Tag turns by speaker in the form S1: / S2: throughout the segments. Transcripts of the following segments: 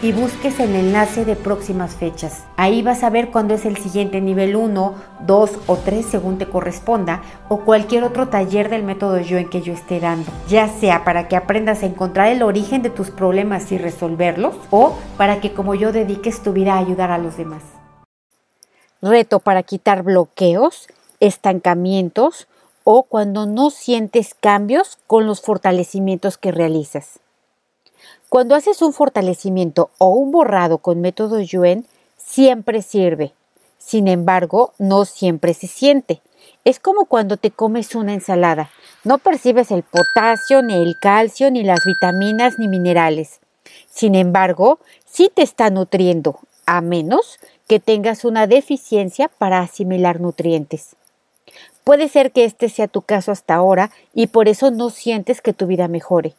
S1: y busques el enlace de próximas fechas. Ahí vas a ver cuándo es el siguiente nivel 1, 2 o 3 según te corresponda o cualquier otro taller del método yo en que yo esté dando, ya sea para que aprendas a encontrar el origen de tus problemas y resolverlos o para que como yo dediques tu vida a ayudar a los demás. Reto para quitar bloqueos, estancamientos o cuando no sientes cambios con los fortalecimientos que realizas. Cuando haces un fortalecimiento o un borrado con método Yuen, siempre sirve. Sin embargo, no siempre se siente. Es como cuando te comes una ensalada. No percibes el potasio, ni el calcio, ni las vitaminas, ni minerales. Sin embargo, sí te está nutriendo, a menos que tengas una deficiencia para asimilar nutrientes. Puede ser que este sea tu caso hasta ahora y por eso no sientes que tu vida mejore.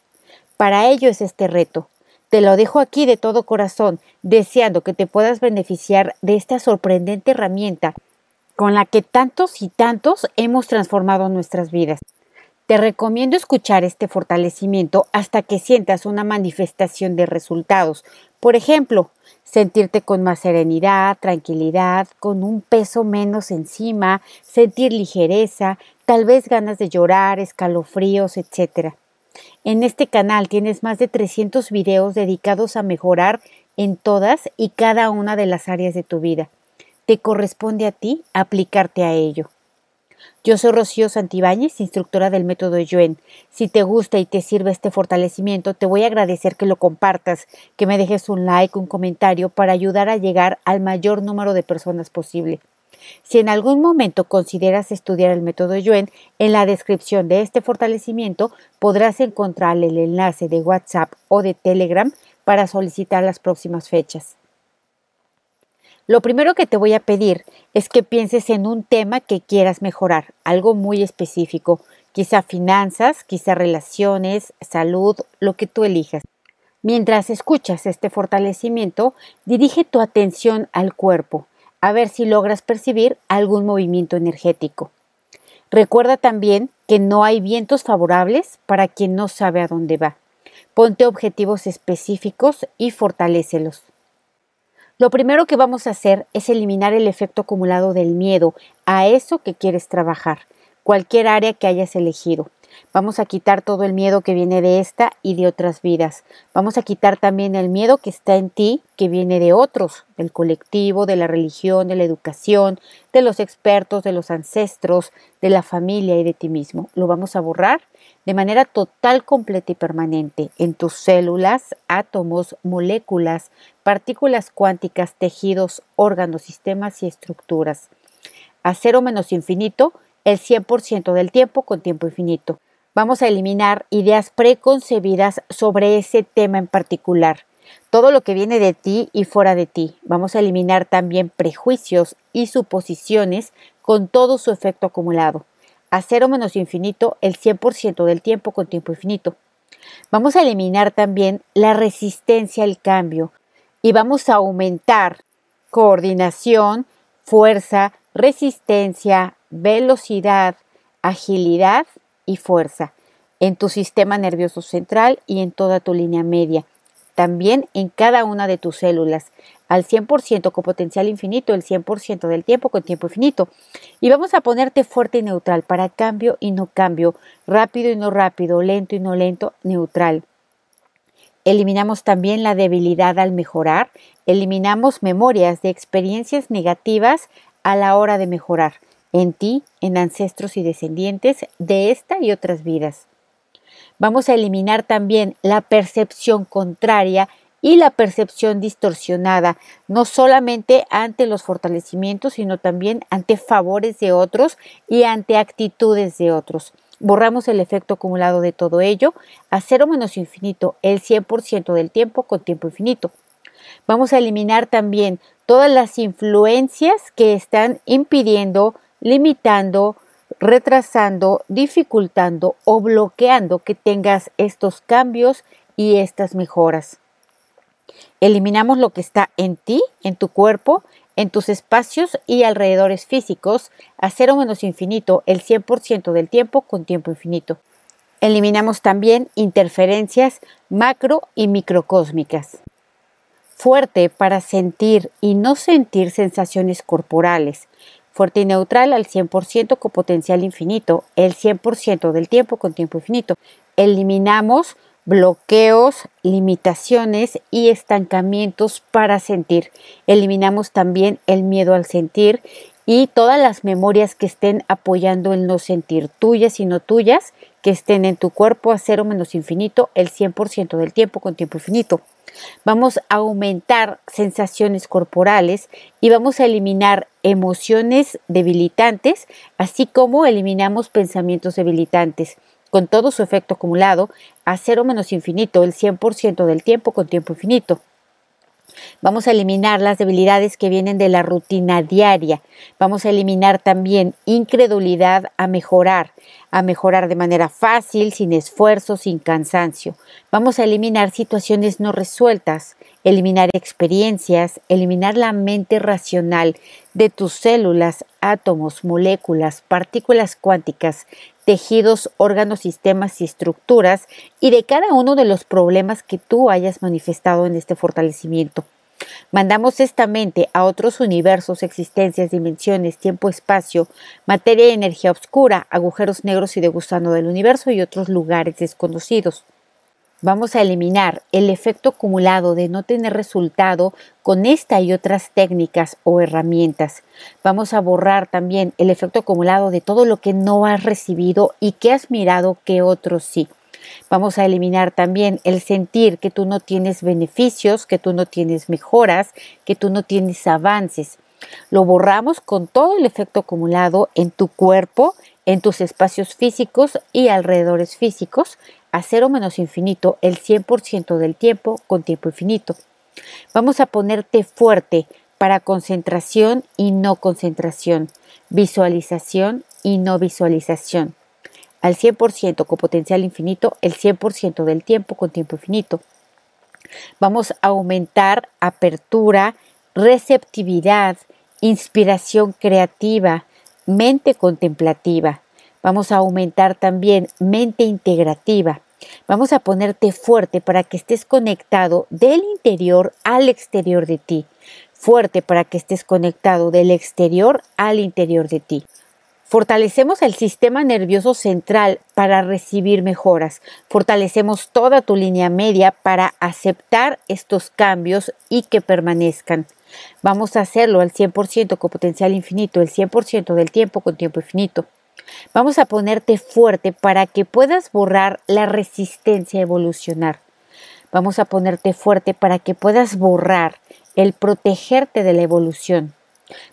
S1: Para ello es este reto. Te lo dejo aquí de todo corazón, deseando que te puedas beneficiar de esta sorprendente herramienta con la que tantos y tantos hemos transformado nuestras vidas. Te recomiendo escuchar este fortalecimiento hasta que sientas una manifestación de resultados. Por ejemplo, sentirte con más serenidad, tranquilidad, con un peso menos encima, sentir ligereza, tal vez ganas de llorar, escalofríos, etc. En este canal tienes más de 300 videos dedicados a mejorar en todas y cada una de las áreas de tu vida. Te corresponde a ti aplicarte a ello. Yo soy Rocío Santibáñez, instructora del método Yuen. Si te gusta y te sirve este fortalecimiento, te voy a agradecer que lo compartas, que me dejes un like, un comentario para ayudar a llegar al mayor número de personas posible. Si en algún momento consideras estudiar el método Yuen, en la descripción de este fortalecimiento podrás encontrar el enlace de WhatsApp o de Telegram para solicitar las próximas fechas. Lo primero que te voy a pedir es que pienses en un tema que quieras mejorar, algo muy específico, quizá finanzas, quizá relaciones, salud, lo que tú elijas. Mientras escuchas este fortalecimiento, dirige tu atención al cuerpo, a ver si logras percibir algún movimiento energético. Recuerda también que no hay vientos favorables para quien no sabe a dónde va. Ponte objetivos específicos y fortalécelos. Lo primero que vamos a hacer es eliminar el efecto acumulado del miedo a eso que quieres trabajar, cualquier área que hayas elegido. Vamos a quitar todo el miedo que viene de esta y de otras vidas. Vamos a quitar también el miedo que está en ti, que viene de otros, del colectivo, de la religión, de la educación, de los expertos, de los ancestros, de la familia y de ti mismo. Lo vamos a borrar de manera total, completa y permanente en tus células, átomos, moléculas, partículas cuánticas, tejidos, órganos, sistemas y estructuras. A cero menos infinito el 100% del tiempo con tiempo infinito. Vamos a eliminar ideas preconcebidas sobre ese tema en particular, todo lo que viene de ti y fuera de ti. Vamos a eliminar también prejuicios y suposiciones con todo su efecto acumulado. A cero menos infinito el 100% del tiempo con tiempo infinito. Vamos a eliminar también la resistencia al cambio y vamos a aumentar coordinación, fuerza, resistencia, velocidad, agilidad y fuerza en tu sistema nervioso central y en toda tu línea media. También en cada una de tus células, al 100% con potencial infinito, el 100% del tiempo con tiempo infinito. Y vamos a ponerte fuerte y neutral para cambio y no cambio, rápido y no rápido, lento y no lento, neutral. Eliminamos también la debilidad al mejorar, eliminamos memorias de experiencias negativas a la hora de mejorar. En ti, en ancestros y descendientes de esta y otras vidas. Vamos a eliminar también la percepción contraria y la percepción distorsionada, no solamente ante los fortalecimientos, sino también ante favores de otros y ante actitudes de otros. Borramos el efecto acumulado de todo ello a cero menos infinito el 100% del tiempo con tiempo infinito. Vamos a eliminar también todas las influencias que están impidiendo, limitando, retrasando, dificultando o bloqueando que tengas estos cambios y estas mejoras. Eliminamos lo que está en ti, en tu cuerpo, en tus espacios y alrededores físicos a cero menos infinito el 100% del tiempo con tiempo infinito. Eliminamos también interferencias macro y microcósmicas. Fuerte para sentir y no sentir sensaciones corporales. Fuerte y neutral al 100% con potencial infinito, el 100% del tiempo con tiempo infinito. Eliminamos bloqueos, limitaciones y estancamientos para sentir. Eliminamos también el miedo al sentir y todas las memorias que estén apoyando el no sentir, tuyas y no tuyas, que estén en tu cuerpo a cero menos infinito el 100% del tiempo con tiempo infinito. Vamos a aumentar sensaciones corporales y vamos a eliminar emociones debilitantes, así como eliminamos pensamientos debilitantes con todo su efecto acumulado, a cero menos infinito el 100% del tiempo con tiempo infinito. Vamos a eliminar las debilidades que vienen de la rutina diaria. Vamos a eliminar también incredulidad a mejorar, a mejorar de manera fácil, sin esfuerzo, sin cansancio. Vamos a eliminar situaciones no resueltas, eliminar experiencias, eliminar la mente racional de tus células, átomos, moléculas, partículas cuánticas, tejidos, órganos, sistemas y estructuras y de cada uno de los problemas que tú hayas manifestado en este fortalecimiento. Mandamos esta mente a otros universos, existencias, dimensiones, tiempo, espacio, materia y energía oscura, agujeros negros y de gusano del universo y otros lugares desconocidos. Vamos a eliminar el efecto acumulado de no tener resultado con esta y otras técnicas o herramientas. Vamos a borrar también el efecto acumulado de todo lo que no has recibido y que has mirado que otros sí. Vamos a eliminar también el sentir que tú no tienes beneficios, que tú no tienes mejoras, que tú no tienes avances. Lo borramos con todo el efecto acumulado en tu cuerpo, en tus espacios físicos y alrededores físicos, a cero menos infinito el 100% del tiempo con tiempo infinito. Vamos a ponerte fuerte para concentración y no concentración, visualización y no visualización. Al 100% con potencial infinito, el 100% del tiempo con tiempo infinito. Vamos a aumentar apertura, receptividad, inspiración creativa, mente contemplativa, Vamos a aumentar también mente integrativa. Vamos a ponerte fuerte para que estés conectado del interior al exterior de ti. Fuerte para que estés conectado del exterior al interior de ti. Fortalecemos el sistema nervioso central para recibir mejoras. Fortalecemos toda tu línea media para aceptar estos cambios y que permanezcan. Vamos a hacerlo al 100% con potencial infinito, el 100% del tiempo con tiempo infinito. Vamos a ponerte fuerte para que puedas borrar la resistencia a evolucionar. Vamos a ponerte fuerte para que puedas borrar el protegerte de la evolución.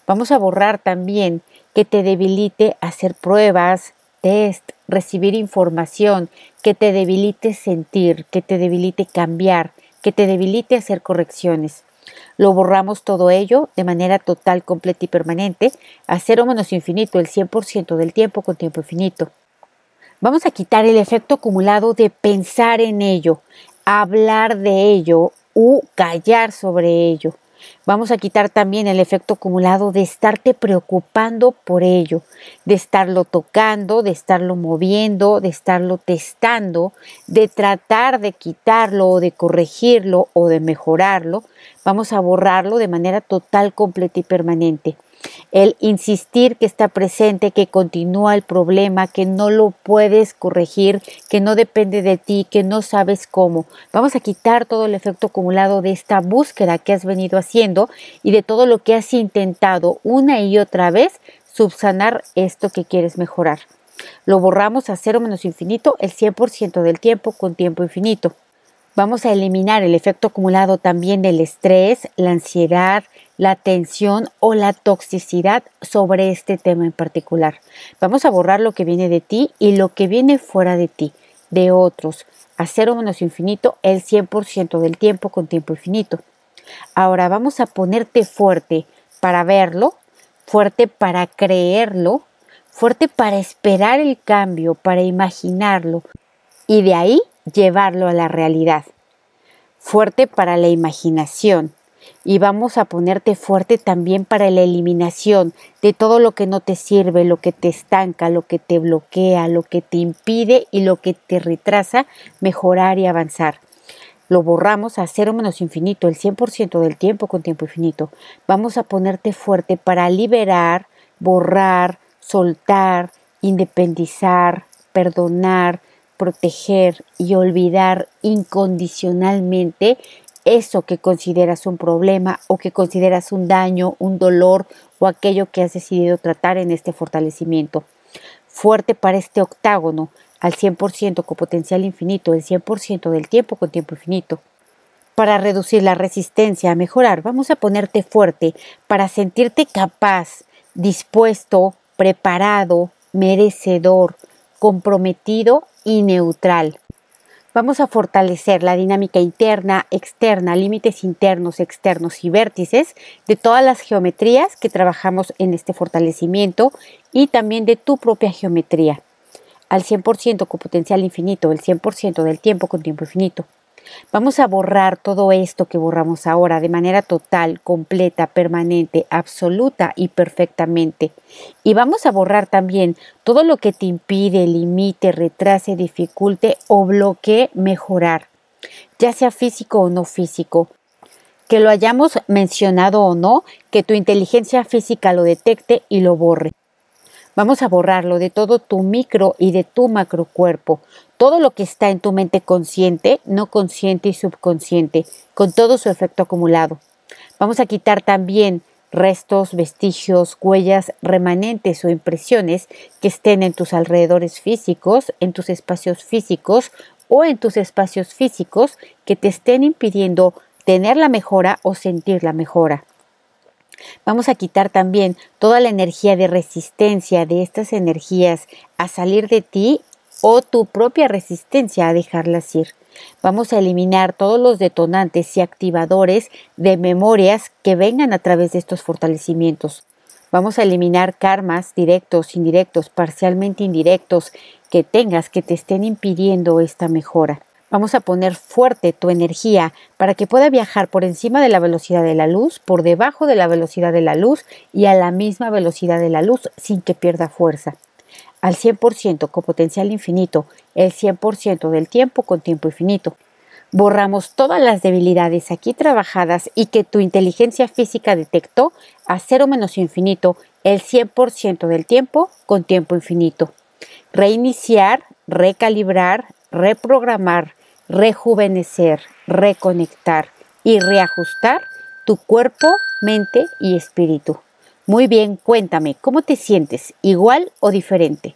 S1: Vamos a borrar también que te debilite hacer pruebas, test, recibir información, que te debilite sentir, que te debilite cambiar, que te debilite hacer correcciones. Lo borramos todo ello de manera total, completa y permanente a cero menos infinito el 100% del tiempo con tiempo infinito. Vamos a quitar el efecto acumulado de pensar en ello, hablar de ello u callar sobre ello. Vamos a quitar también el efecto acumulado de estarte preocupando por ello, de estarlo tocando, de estarlo moviendo, de estarlo testando, de tratar de quitarlo o de corregirlo o de mejorarlo. Vamos a borrarlo de manera total, completa y permanente el insistir que está presente, que continúa el problema, que no lo puedes corregir, que no depende de ti, que no sabes cómo. Vamos a quitar todo el efecto acumulado de esta búsqueda que has venido haciendo y de todo lo que has intentado una y otra vez subsanar esto que quieres mejorar. Lo borramos a cero menos infinito el 100% del tiempo con tiempo infinito. Vamos a eliminar el efecto acumulado también del estrés, la ansiedad, la tensión o la toxicidad sobre este tema en particular. Vamos a borrar lo que viene de ti y lo que viene fuera de ti, de otros, a cero menos infinito el 100% del tiempo con tiempo infinito. Ahora vamos a ponerte fuerte para verlo, fuerte para creerlo, fuerte para esperar el cambio, para imaginarlo y de ahí llevarlo a la realidad. Fuerte para la imaginación y vamos a ponerte fuerte también para la eliminación de todo lo que no te sirve, lo que te estanca, lo que te bloquea, lo que te impide y lo que te retrasa mejorar y avanzar. Lo borramos a cero menos infinito, el 100% del tiempo con tiempo infinito. Vamos a ponerte fuerte para liberar, borrar, soltar, independizar, perdonar, proteger y olvidar incondicionalmente eso que consideras un problema o que consideras un daño, un dolor o aquello que has decidido tratar en este fortalecimiento. Fuerte para este octágono, al 100% con potencial infinito, el 100% del tiempo con tiempo infinito. Para reducir la resistencia a mejorar, vamos a ponerte fuerte para sentirte capaz, dispuesto, preparado, merecedor, comprometido y neutral. Vamos a fortalecer la dinámica interna, externa, límites internos, externos y vértices de todas las geometrías que trabajamos en este fortalecimiento y también de tu propia geometría. Al 100% con potencial infinito, el 100% del tiempo con tiempo infinito. Vamos a borrar todo esto que borramos ahora de manera total, completa, permanente, absoluta y perfectamente. Y vamos a borrar también todo lo que te impide, limite, retrase, dificulte o bloquee mejorar, ya sea físico o no físico. Que lo hayamos mencionado o no, que tu inteligencia física lo detecte y lo borre. Vamos a borrarlo de todo tu micro y de tu macro cuerpo, todo lo que está en tu mente consciente, no consciente y subconsciente, con todo su efecto acumulado. Vamos a quitar también restos, vestigios, huellas, remanentes o impresiones que estén en tus alrededores físicos, en tus espacios físicos o en tus espacios físicos que te estén impidiendo tener la mejora o sentir la mejora. Vamos a quitar también toda la energía de resistencia de estas energías a salir de ti o tu propia resistencia a dejarlas ir. Vamos a eliminar todos los detonantes y activadores de memorias que vengan a través de estos fortalecimientos. Vamos a eliminar karmas directos, indirectos, parcialmente indirectos que tengas que te estén impidiendo esta mejora. Vamos a poner fuerte tu energía para que pueda viajar por encima de la velocidad de la luz, por debajo de la velocidad de la luz y a la misma velocidad de la luz sin que pierda fuerza. Al 100% con potencial infinito, el 100% del tiempo con tiempo infinito. Borramos todas las debilidades aquí trabajadas y que tu inteligencia física detectó a cero menos infinito el 100% del tiempo con tiempo infinito. Reiniciar, recalibrar, reprogramar, rejuvenecer, reconectar y reajustar tu cuerpo, mente y espíritu. Muy bien, cuéntame, ¿cómo te sientes? ¿Igual o diferente?